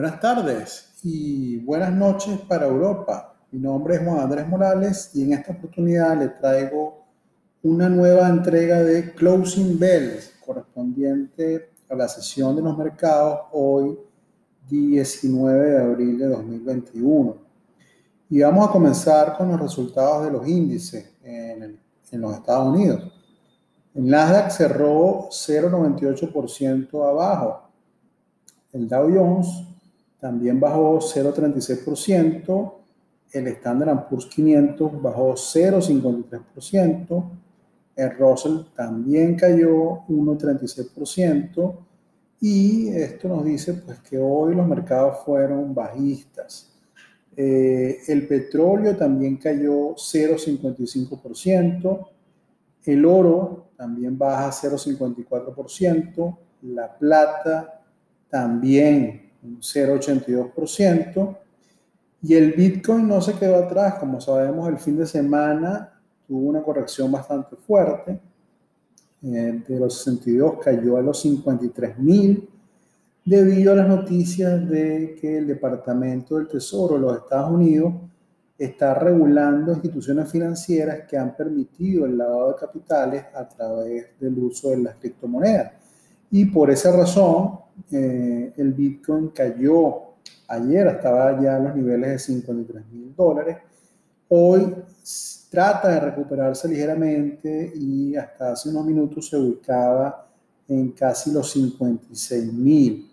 Buenas tardes y buenas noches para Europa. Mi nombre es Juan Andrés Morales y en esta oportunidad le traigo una nueva entrega de Closing Bells correspondiente a la sesión de los mercados hoy 19 de abril de 2021. Y vamos a comenzar con los resultados de los índices en, en los Estados Unidos. El Nasdaq cerró 0,98% abajo. El Dow Jones también bajó 0,36%. El Standard Poor's 500 bajó 0,53%. El Russell también cayó 1,36%. Y esto nos dice pues, que hoy los mercados fueron bajistas. Eh, el petróleo también cayó 0,55%. El oro también baja 0,54%. La plata también un 0,82%. Y el Bitcoin no se quedó atrás. Como sabemos, el fin de semana tuvo una corrección bastante fuerte. Eh, de los 62 cayó a los 53 mil debido a las noticias de que el Departamento del Tesoro de los Estados Unidos está regulando instituciones financieras que han permitido el lavado de capitales a través del uso de las criptomonedas. Y por esa razón, eh, el Bitcoin cayó ayer, estaba ya a los niveles de 53 mil dólares. Hoy trata de recuperarse ligeramente y hasta hace unos minutos se ubicaba en casi los 56 mil.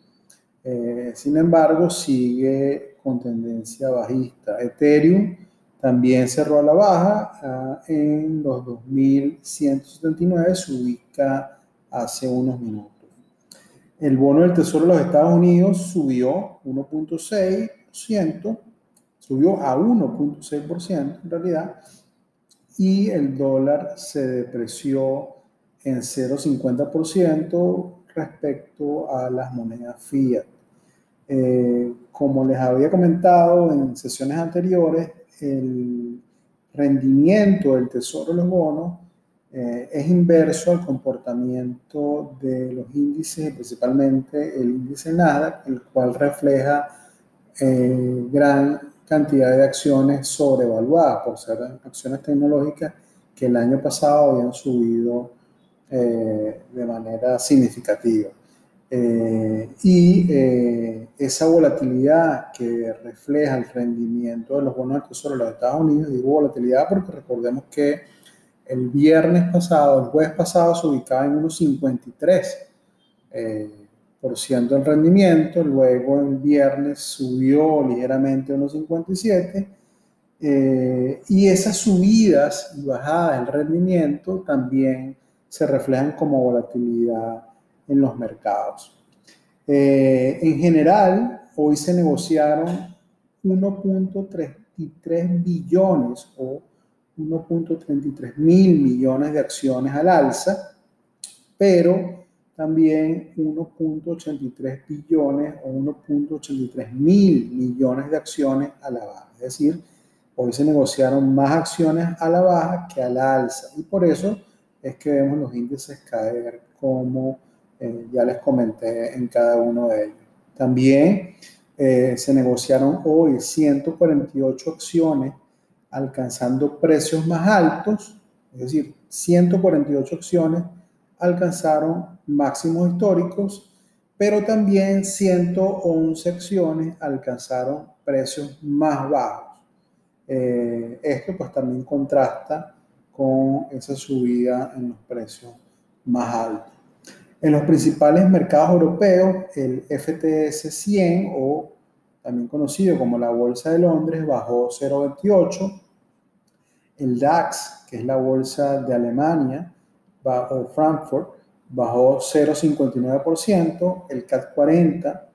Eh, sin embargo, sigue con tendencia bajista. Ethereum también cerró a la baja ah, en los 2179, se ubica hace unos minutos. El bono del Tesoro de los Estados Unidos subió 1.6%, subió a 1.6% en realidad, y el dólar se depreció en 0.50% respecto a las monedas fiat. Eh, como les había comentado en sesiones anteriores, el rendimiento del tesoro de los bonos eh, es inverso al comportamiento de los índices, principalmente el índice NADA, el cual refleja eh, gran cantidad de acciones sobrevaluadas por ser acciones tecnológicas que el año pasado habían subido eh, de manera significativa. y esa volatilidad que refleja el rendimiento de los bonos del Tesoro de los Estados Unidos, digo volatilidad porque recordemos que el viernes pasado, el jueves pasado, se ubicaba en unos 53 eh, por ciento el rendimiento, luego el viernes subió ligeramente a unos 57 eh, y esas subidas y bajadas del rendimiento también se reflejan como volatilidad en los mercados. Eh, en general, hoy se negociaron 1.33 billones o 1.33 mil millones de acciones al alza, pero también 1.83 billones o 1.83 mil millones de acciones a la baja. Es decir, hoy se negociaron más acciones a la baja que a la alza y por eso es que vemos los índices caer como eh, ya les comenté en cada uno de ellos. También eh, se negociaron hoy 148 acciones alcanzando precios más altos, es decir, 148 acciones alcanzaron máximos históricos, pero también 111 acciones alcanzaron precios más bajos. Eh, esto pues también contrasta con esa subida en los precios más altos. En los principales mercados europeos, el FTS 100 o también conocido como la Bolsa de Londres, bajó 0,28. El DAX, que es la bolsa de Alemania, o Frankfurt, bajó 0,59%. El CAC 40,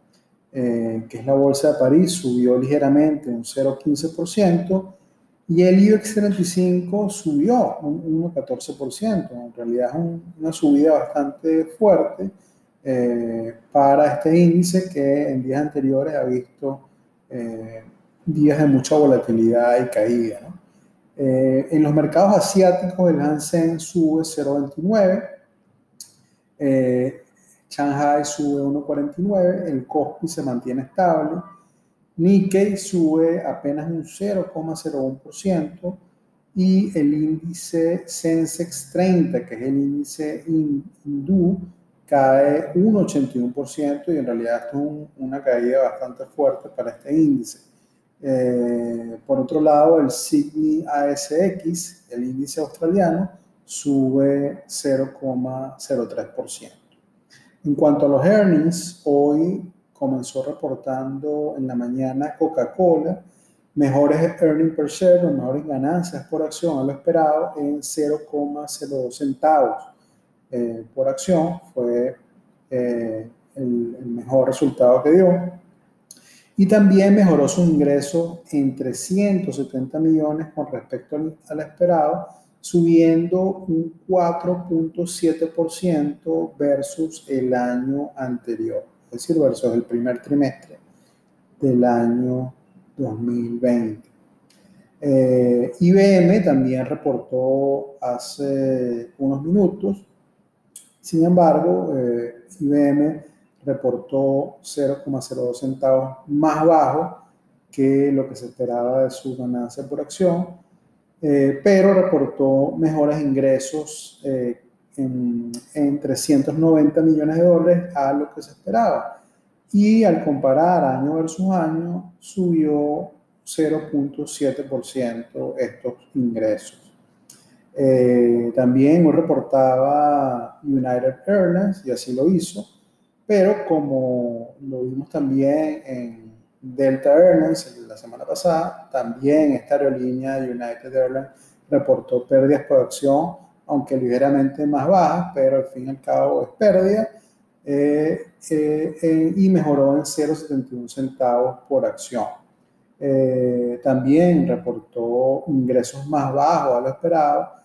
eh, que es la bolsa de París, subió ligeramente un 0,15%. Y el IBEX 35 subió un 1,14%. En realidad es una subida bastante fuerte eh, para este índice que en días anteriores ha visto eh, días de mucha volatilidad y caída. Eh, en los mercados asiáticos el Hansen sube 0,29, Shanghai sube 1,49, el Kospi se mantiene estable, Nikkei sube apenas un 0,01% y el índice Sensex 30, que es el índice hindú, cae un 81% y en realidad es una caída bastante fuerte para este índice. Eh, por otro lado, el Sydney ASX, el índice australiano, sube 0,03%. En cuanto a los earnings, hoy comenzó reportando en la mañana Coca-Cola mejores earnings per share, mejores ganancias por acción a lo esperado en 0,02 centavos eh, por acción. Fue eh, el, mejor resultado que dio. Y también mejoró su ingreso en 370 millones con respecto al, al esperado, subiendo un 4.7% versus el año anterior, es decir, versus el primer trimestre del año 2020. Eh, IBM también reportó hace unos minutos, sin embargo, eh, IBM reportó 0,02 centavos más bajo que lo que se esperaba de su ganancia por acción, eh, pero reportó mejores ingresos eh, en, en 390 millones de dólares a lo que se esperaba y al comparar año versus año subió 0.7% estos ingresos. Eh, también reportaba United Airlines y así lo hizo, pero como lo vimos también en Delta Airlines la semana pasada, también esta aerolínea United Airlines reportó pérdidas por acción, aunque ligeramente más bajas, pero al fin y al cabo es pérdida eh, eh, eh, y mejoró en 0,71 centavos por acción. también reportó ingresos más bajos a lo esperado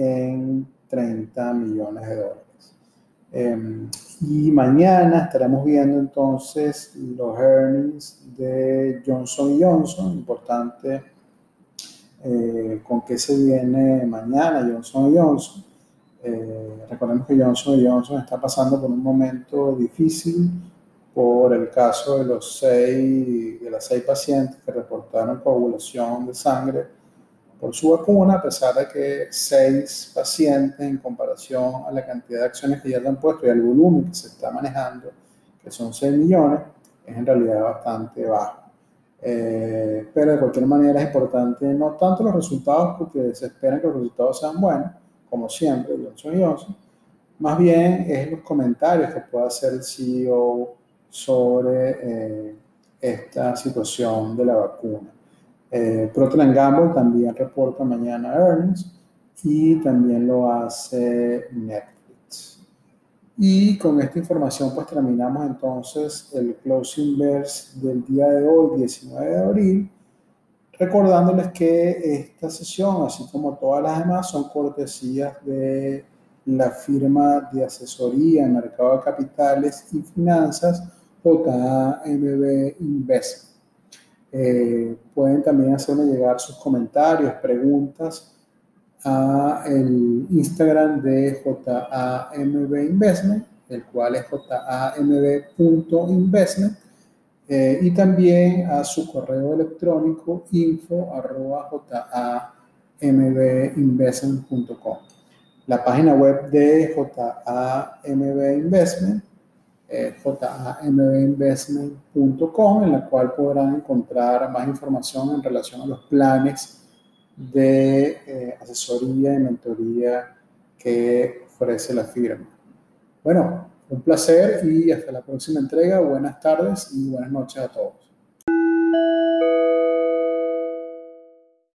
en 30 millones de dólares. Em, y mañana estaremos viendo entonces los earnings de Johnson Johnson, importante con qué se viene mañana Johnson Johnson. Eh, recordemos que Johnson Johnson está pasando por un momento difícil por el caso de los seis, de las seis pacientes que reportaron coagulación de sangre por su vacuna, a pesar de que seis pacientes en comparación a la cantidad de acciones que ya se han puesto y al volumen que se está manejando, que son 6 millones, es en realidad bastante bajo. Eh, pero de cualquier manera es importante no tanto los resultados, porque se esperan que los resultados sean buenos, como siempre, Johnson Johnson, más bien es los comentarios que pueda hacer el CEO sobre eh, esta situación de la vacuna. Eh, Procter Gamble también reporta mañana earnings y también lo hace Netflix. Y con esta información pues terminamos entonces el closing verse del día de hoy, 19 de abril recordándoles que esta sesión, así como todas las demás, son cortesías de la firma de asesoría en mercado de capitales y finanzas JAMB Investment. Eh, pueden también hacerme llegar sus comentarios, preguntas a el Instagram de JAMB Investment, el cual es jamb.investment eh, y también a su correo electrónico info arroba jambinvestment.com. La página web de JAMB Investment jambinvestment.com, en la cual podrán encontrar más información en relación a los planes de eh, asesoría y mentoría que ofrece la firma. Bueno, un placer y hasta la próxima entrega. Buenas tardes y buenas noches a todos.